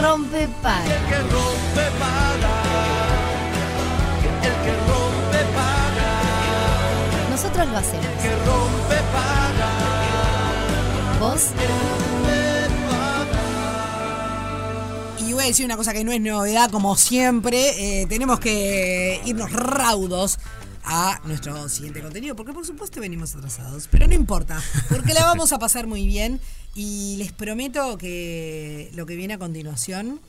rompe paga. El que rompe paga. El que rompe paga. Nosotros lo hacemos. El que rompe paga. ¿Vos? Y voy a decir una cosa que no es novedad, como siempre, eh, tenemos que irnos raudos a nuestro siguiente contenido, porque por supuesto venimos atrasados, pero no importa, porque la vamos a pasar muy bien y les prometo que lo que viene a continuación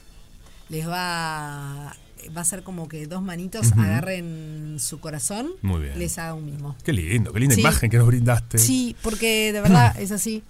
les va, va a ser como que dos manitos agarren su corazón, Muy bien. les haga un mimo. Qué lindo, qué linda Sí. imagen que nos brindaste. Sí, porque de verdad es así.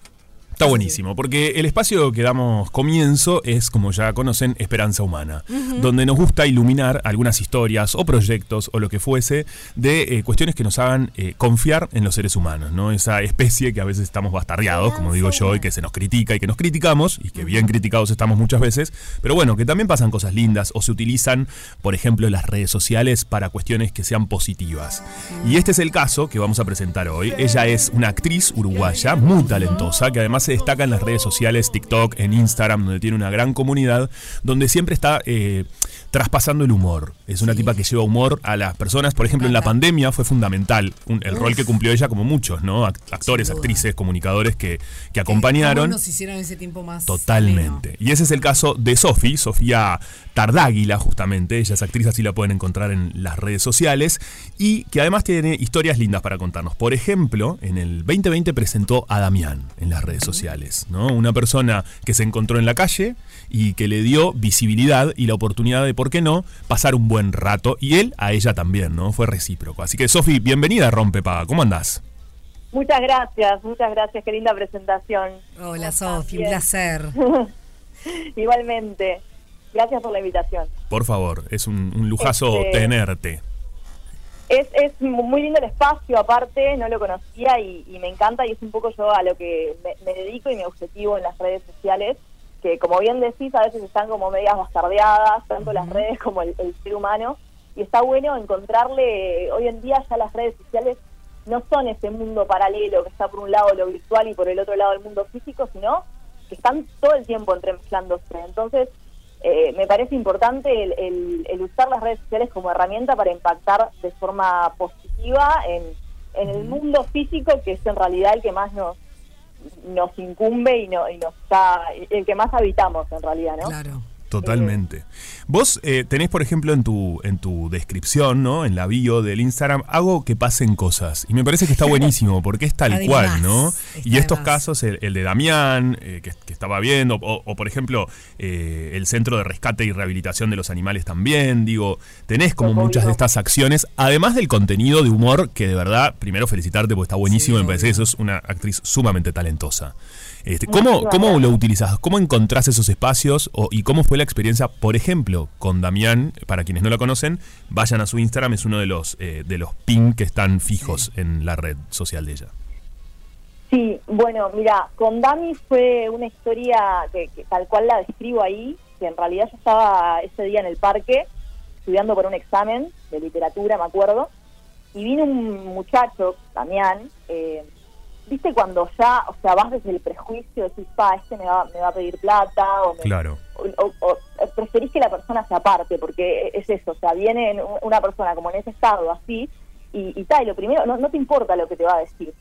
Está buenísimo, porque el espacio que damos comienzo es, como ya conocen, Esperanza Humana, donde nos gusta iluminar algunas historias o proyectos o lo que fuese de eh, cuestiones que nos hagan eh, confiar en los seres humanos, ¿no? Esa especie que a veces estamos bastardeados, como digo yo, y que se nos critica y que nos criticamos, y que bien criticados estamos muchas veces, pero bueno, que también pasan cosas lindas o se utilizan, por ejemplo, las redes sociales para cuestiones que sean positivas. Y este es el caso que vamos a presentar hoy. Ella es una actriz uruguaya muy talentosa que además se destaca en las redes sociales, TikTok, en Instagram, donde tiene una gran comunidad, donde siempre está eh, traspasando el humor. Es una tipa que lleva humor a las personas. Por ejemplo, en la pandemia fue fundamental un- el rol que cumplió ella como muchos, ¿no? Act- Actores, actrices, comunicadores que, que acompañaron. ¿Cómo nos hicieron ese tiempo más Totalmente. Y ese es el caso de Sofi, Sofía Tardáguila, justamente. Ella es actriz, así la pueden encontrar en las redes sociales. Y que además tiene historias lindas para contarnos. Por ejemplo, en el 2020 presentó a Damián en las redes sociales, ¿no? Una persona que se encontró en la calle y que le dio visibilidad y la oportunidad de, ¿por qué no?, pasar un buen rato. Y él a ella también, ¿no? Fue recíproco. Así que, Sofi, bienvenida a Rompepaga. ¿Cómo andás? Muchas gracias, muchas gracias, qué linda presentación. Hola Sofi, un placer. Igualmente, gracias por la invitación. Por favor, es un, un lujazo Este- tenerte. Es, es muy lindo el espacio, aparte, no lo conocía y, y me encanta y es un poco yo a lo que me, me dedico y mi objetivo en las redes sociales, que como bien decís, a veces están como medias bastardeadas, tanto las redes como el, el ser humano, y está bueno encontrarle, hoy en día ya las redes sociales no son ese mundo paralelo que está por un lado lo virtual y por el otro lado el mundo físico, sino que están todo el tiempo entremezclándose. Entonces, eh, me parece importante el, el- el usar las redes sociales como herramienta para impactar de forma positiva en, en el mundo físico, que es en realidad el que más nos nos incumbe y, no, y nos está, el que más habitamos en realidad, ¿no? Claro. Totalmente. Vos eh, tenés, por ejemplo, en tu, en tu descripción, ¿no? En la bio del Instagram, hago que pasen cosas. Y me parece que está buenísimo, porque es tal cual, ¿no? Y estos casos, el, el de Damián, eh, que, que estaba viendo, o, o, por ejemplo, eh, el Centro de Rescate y Rehabilitación de los Animales también, digo, tenés como muchas de estas acciones, además del contenido de humor, que de verdad, primero felicitarte porque está buenísimo, me parece que sos una actriz sumamente talentosa. Este, ¿cómo, ¿Cómo lo utilizas? ¿Cómo encontrás esos espacios? O, ¿Y cómo fue la experiencia, por ejemplo, con Damián? Para quienes no la conocen, vayan a su Instagram, es uno de los, eh, de los pin que están fijos en la red social de ella. Sí, bueno, mira, con Dami fue una historia que, que tal cual la describo ahí, que en realidad yo estaba ese día en el parque estudiando por un examen de literatura, me acuerdo, y vino un muchacho, Damián, eh, viste cuando ya, o sea, vas desde el prejuicio, decís, pa, este me va, me va a pedir plata, o, me- Claro. o- o- o preferís que la persona se aparte, porque es eso, o sea, viene un- una persona como en ese estado, así, y, y tal, y lo primero, no, no te importa lo que te va a decir.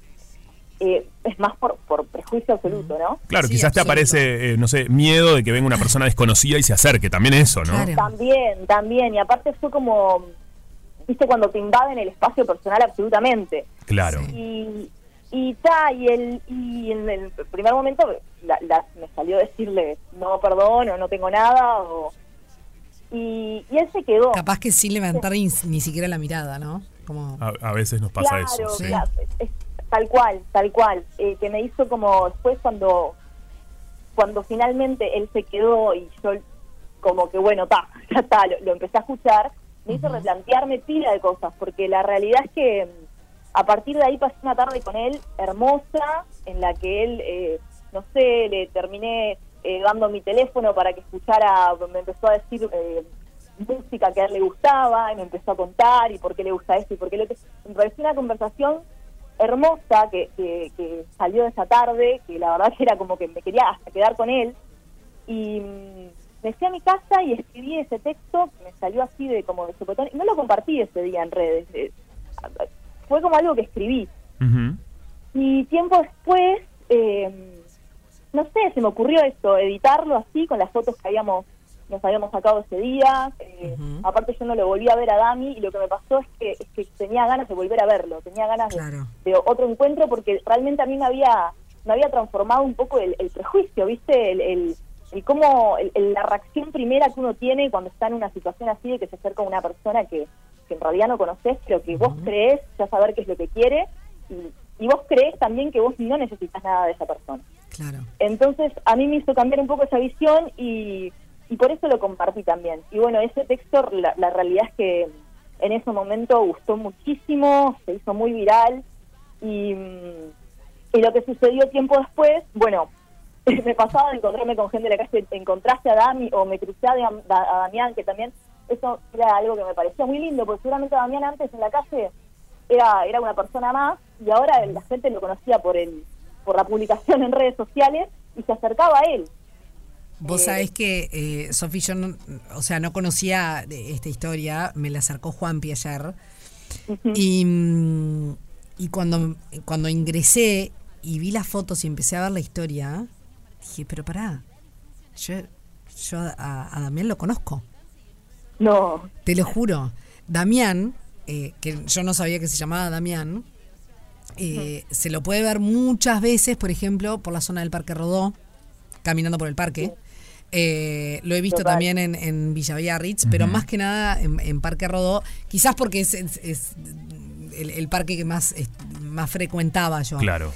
Eh, es más por, por prejuicio absoluto, ¿no? Claro, quizás te aparece, eh, no sé, miedo de que venga una persona desconocida y se acerque. También eso, ¿no? También, también, y aparte fue como, viste, cuando te invaden el espacio personal absolutamente. Claro. Y, y ta, y, el, y en el primer momento la- la- me salió decirle, no, perdón, o no tengo nada, o... Y, y él se quedó. Capaz que sin levantar ni, ni siquiera la mirada, ¿no? Como... A, a veces nos pasa claro, eso. sí. claro, es- tal cual, tal cual. Eh, que me hizo como después cuando cuando finalmente él se quedó y yo como que bueno, ta, ya está, lo, lo empecé a escuchar, me hizo replantearme pila de cosas, porque la realidad es que a partir de ahí pasé una tarde con él hermosa, en la que él, eh, no sé, le terminé eh, dando mi teléfono para que escuchara, me empezó a decir eh, música que a él le gustaba, y me empezó a contar y por qué le gusta esto y por qué que... Me pareció una conversación hermosa que, que, que salió esa tarde, que la verdad que era como que me quería hasta quedar con él. Y, me fui a mi casa y escribí ese texto, me salió así de como de sopetón, y no lo compartí ese día en redes. Fue como algo que escribí. Y tiempo después, eh, no sé, se me ocurrió esto, editarlo así con las fotos que habíamos nos habíamos sacado ese día. eh. Aparte yo no lo volví a ver a Dami y lo que me pasó es que, es que tenía ganas de volver a verlo, tenía ganas de- Claro. de, otro encuentro porque realmente a mí me había me había transformado un poco el, el prejuicio, ¿viste? El, el, el cómo, el- el- la reacción primera que uno tiene cuando está en una situación así de que se acerca una persona que, que en realidad no conoces, pero que vos crees ya saber qué es lo que quiere y, y vos crees también que vos no necesitas nada de esa persona. Claro. Entonces a mí me hizo cambiar un poco esa visión y, y por eso lo compartí también. Y bueno, ese texto, la, la realidad es que en ese momento gustó muchísimo, se hizo muy viral y, y lo que sucedió tiempo después, bueno, me pasaba de encontrarme con gente de la calle, encontraste a Dami o me crucé a, a Damián, que también eso era algo que me parecía muy lindo, porque seguramente Damián antes en la calle era, era una persona más y ahora la gente lo conocía por el por la publicación en redes sociales y se acercaba a él. Vos Eh, sabés que, eh, Sofi, yo no, o sea, no conocía de esta historia, me la acercó Juanpi ayer. Y, y cuando, cuando ingresé y vi las fotos y empecé a ver la historia, dije, pero pará, yo, yo a, a Damián lo conozco, No, te lo juro. Damián, eh, que yo no sabía que se llamaba Damián, eh, se lo puede ver muchas veces, por ejemplo, por la zona del Parque Rodó, caminando por el parque. Eh, lo he visto Total. también en, en Villa Biarritz, pero más que nada en, en Parque Rodó, quizás porque es, es- es el, el parque que más, es- más frecuentaba yo. Claro.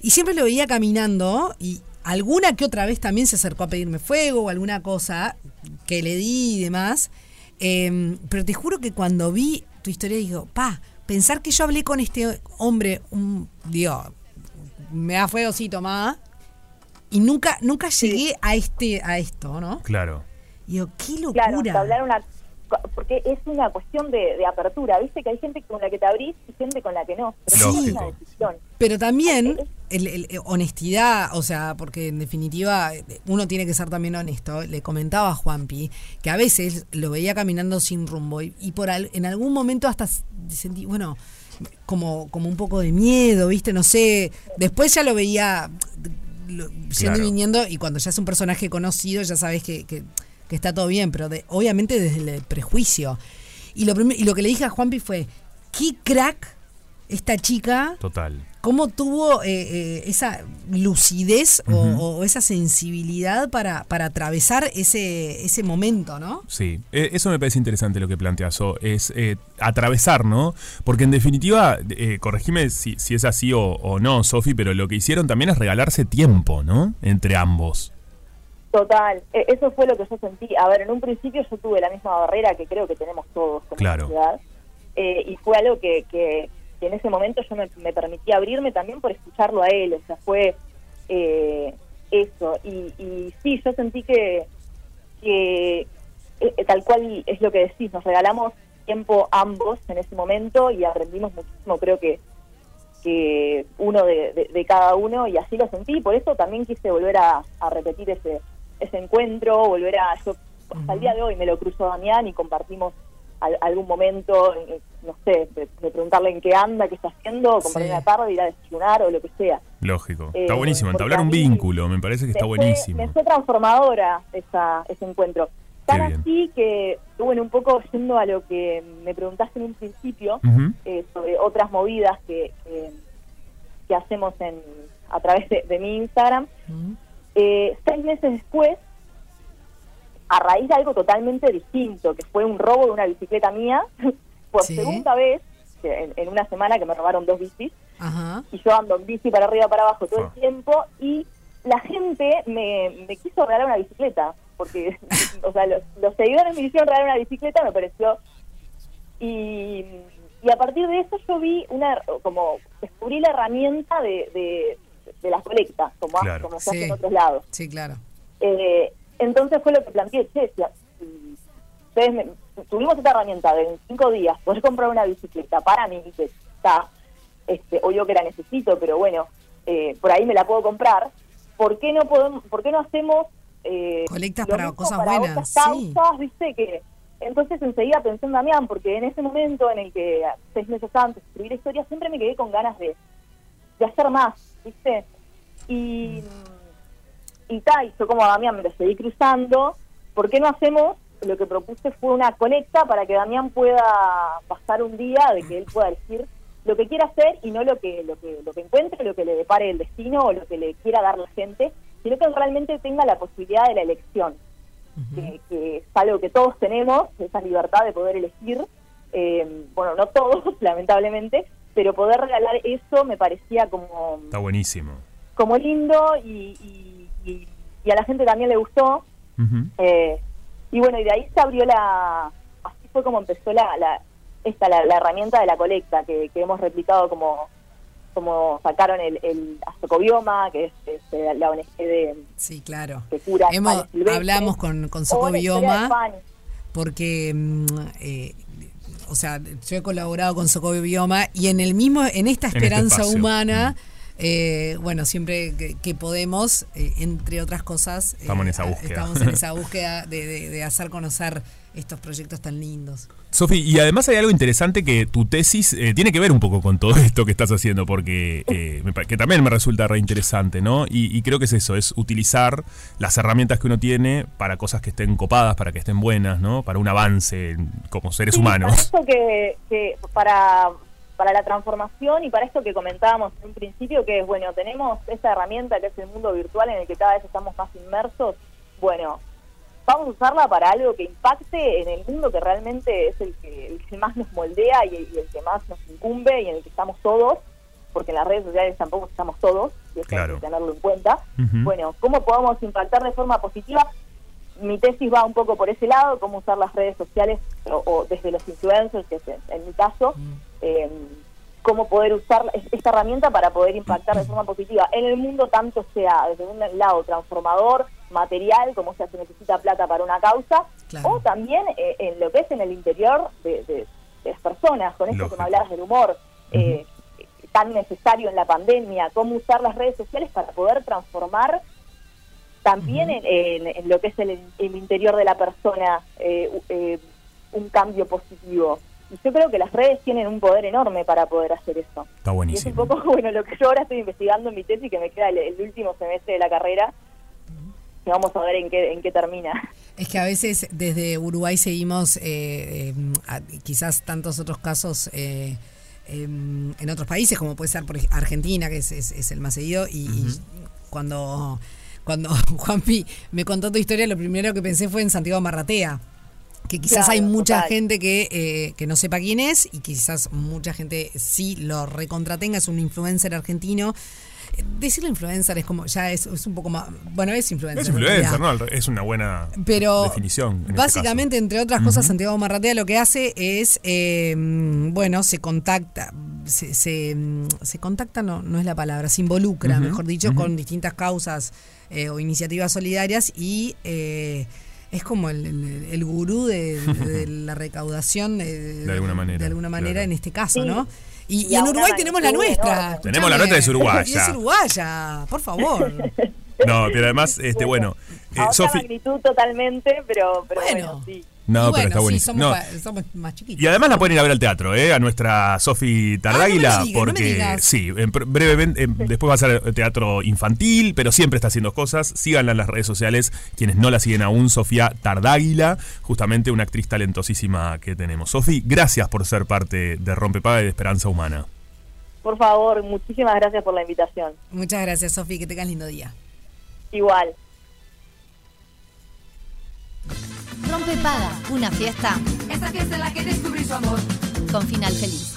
Y siempre lo veía caminando y alguna que otra vez también se acercó a pedirme fuego o alguna cosa que le di y demás. Eh, pero te juro que cuando vi tu historia digo, pa, pensar que yo hablé con este hombre, un, digo, me da fuego, sí, tomá. Y nunca, nunca llegué a este, a esto, ¿no? Claro. Y digo, qué locura. claro, hablar una porque es una cuestión de, de apertura, viste que hay gente con la que te abrís y gente con la que no. Pero es una decisión. Pero también el, el- el- honestidad, o sea, porque en definitiva eh, uno tiene que ser también honesto. Le comentaba a Juanpi que a veces lo veía caminando sin rumbo y, y por al- en algún momento hasta sentí, bueno, como, como un poco de miedo, ¿viste? No sé. Después ya lo veía Claro. y viniendo y cuando ya es un personaje conocido ya sabes que, que- que está todo bien, pero de- obviamente desde el prejuicio. Y lo, y lo que le dije a Juanpi fue, qué crack esta chica Total. ¿Cómo tuvo eh, eh, esa lucidez o- o, esa sensibilidad para, para atravesar ese, ese momento, ¿no? Sí, Eh, eso me parece interesante lo que planteas, O, es eh, atravesar, ¿no? Porque en definitiva, corregime si, si es así o, o no, Sofi, pero lo que hicieron también es regalarse tiempo, ¿no? Entre ambos. Total, e- eso fue lo que yo sentí. A ver, en un principio yo tuve la misma barrera que creo que tenemos todos como Claro. sociedad. Eh, y fue algo que, que, que en ese momento yo me, me permití abrirme también por escucharlo a él. O sea, fue eh, eso. Y, y sí, yo sentí que, que eh, eh, tal cual es lo que decís, nos regalamos tiempo ambos en ese momento y aprendimos muchísimo, creo que que uno de, de- de cada uno y así lo sentí, por eso también quise volver a, a repetir ese ese encuentro, volver a yo hasta el día de hoy me lo cruzo Damián y compartimos al- algún momento, no sé, de, de preguntarle en qué anda, qué está haciendo, compartir Sí. una tarde, ir a desayunar o lo que sea. Lógico. Eh, Está buenísimo, entablar a un vínculo, me parece que está buenísimo. Me fue transformadora esa, ese encuentro. Tan así que, bueno, un poco yendo a lo que me preguntaste en un principio, eh, sobre otras movidas que, que, que hacemos en a través de, de mi Instagram. Eh, seis meses después, a raíz de algo totalmente distinto, que fue un robo de una bicicleta mía, por Sí. segunda vez, en, en una semana que me robaron dos bicis, Ajá. y yo ando en bici para arriba para abajo todo Ah. el tiempo, y la gente me, me quiso regalar una bicicleta, porque, o sea, los, los seguidores me hicieron regalar una bicicleta, me pareció y, y a partir de eso yo vi una como descubrí la herramienta de, de, de las colectas como, Claro. como se hace Sí. en otros lados Sí, claro. Eh, entonces fue lo que planteé che, si, ustedes me- tuvimos esta herramienta de en cinco días poder comprar una bicicleta para mí que está este obvio que la necesito pero bueno eh, por ahí me la puedo comprar ¿por qué no podemos por qué no hacemos eh, Colectas para cosas para buenas, otras sí. causas, viste que entonces enseguida pensé en Damián porque en ese momento en el que seis meses antes de escribir la historia siempre me quedé con ganas de, de hacer más viste y y tal y yo como a Damián me lo seguí cruzando ¿por qué no hacemos lo que propuse fue una colecta para que Damián pueda pasar un día de que él pueda elegir lo que quiera hacer y no lo que lo que lo que encuentre, lo que le depare el destino o lo que le quiera dar la gente, sino que realmente tenga la posibilidad de la elección, que, que es algo que todos tenemos, esa libertad de poder elegir, eh, bueno, no todos, lamentablemente, pero poder regalar eso me parecía como Está buenísimo. como lindo y, y- y- y a la gente también le gustó. Eh, y bueno, y de ahí se abrió la. Así fue como empezó la, la esta la, la herramienta de la colecta, que, que hemos replicado como como sacaron el, el Azocobioma, que es, es, eh, la ONG de, Sí, claro. que cura Hemos, hablamos con, con Socobioma porque, mm, eh, o sea, yo he colaborado con Socobioma y en el mismo, en esta este esperanza humana, eh, bueno, siempre que, que podemos, eh, entre otras cosas, eh, Estamos en esa búsqueda. estamos en esa búsqueda de, de- de hacer conocer estos proyectos tan lindos. Sofi, y además hay algo interesante que tu tesis eh, tiene que ver un poco con todo esto que estás haciendo, porque eh, me que también me resulta re interesante, ¿no? Y, y creo que es eso, es utilizar las herramientas que uno tiene para cosas que estén copadas, para que estén buenas, ¿no? Para un avance como seres Sí, humanos. Para esto que, que para, para la transformación y para esto que comentábamos en un principio, que es, bueno, tenemos esta herramienta que es el mundo virtual en el que cada vez estamos más inmersos, bueno, vamos a usarla para algo que impacte en el mundo que realmente es el que, el que más nos moldea y el, y el que más nos incumbe y en el que estamos todos, porque en las redes sociales tampoco estamos todos, y eso Claro. hay que tenerlo en cuenta. Bueno, ¿cómo podemos impactar de forma positiva? Mi tesis va un poco por ese lado, cómo usar las redes sociales o, o desde los influencers, que es en, en mi caso, eh, cómo poder usar es- esta herramienta para poder impactar de forma positiva en el mundo, tanto sea desde un lado transformador, material, como sea se necesita plata para una causa, Claro. o también eh, en lo que es en el interior de, de- de las personas, con esto Lógico. que me hablabas del humor, eh, tan necesario en la pandemia, cómo usar las redes sociales para poder transformar también en, en- en lo que es el, el interior de la persona eh, un cambio positivo. Yo creo que las redes tienen un poder enorme para poder hacer eso. Está Y es un buenísimo. poco bueno lo que yo ahora estoy investigando en mi tesis, que me queda el, el último semestre de la carrera. Y vamos a ver en qué, en qué termina. Es que a veces desde Uruguay seguimos eh, eh, a- quizás tantos otros casos eh, em, en otros países, como puede ser por Argentina, que es, es- es el más seguido, y, y cuando, cuando Juanpi me contó tu historia, lo primero que pensé fue en Santiago Marratea. Que quizás Claro, hay mucha total. gente que, eh, que no sepa quién es y quizás mucha gente sí lo recontratenga, es un influencer argentino. Decirle influencer es como, ya es, es un poco más, bueno, es influencer. Es en influencer. ¿no? Es una buena Pero definición. en este básicamente, caso. entre otras cosas, Santiago Marratea lo que hace es, eh, bueno, se contacta, se, se, se contacta, no, no es la palabra, se involucra, mejor dicho, con distintas causas eh, o iniciativas solidarias y eh, es como el, el- el gurú de, de la recaudación de, De alguna manera, de alguna manera claro. en este caso, Sí. ¿no? Y, Y en Uruguay tenemos la nuestra. Tenemos la nuestra, es uruguaya. Y es uruguaya, por favor. No, pero además, este, bueno, eh, Sofi. magnitud totalmente, pero, pero bueno, Bueno. sí. No, pero está sí, buenísimo. somos, No. somos más chiquitos. Y además la pueden ir a ver al teatro, ¿eh? A nuestra Sofi Tardáguila, Ah, no me digas, no me porque sí, en brevemente, en- después va a ser teatro infantil, pero siempre está haciendo cosas. Síganla en las redes sociales, quienes no la siguen aún, Sofía Tardáguila, justamente una actriz talentosísima que tenemos. Sofi, gracias por ser parte de Rompepaga y de Esperanza Humana. Por favor, muchísimas gracias por la invitación. Muchas gracias, Sofi, que tengas lindo día. Igual. Rompe Paga, una fiesta Esta fiesta en la que descubrí su amor. con final feliz.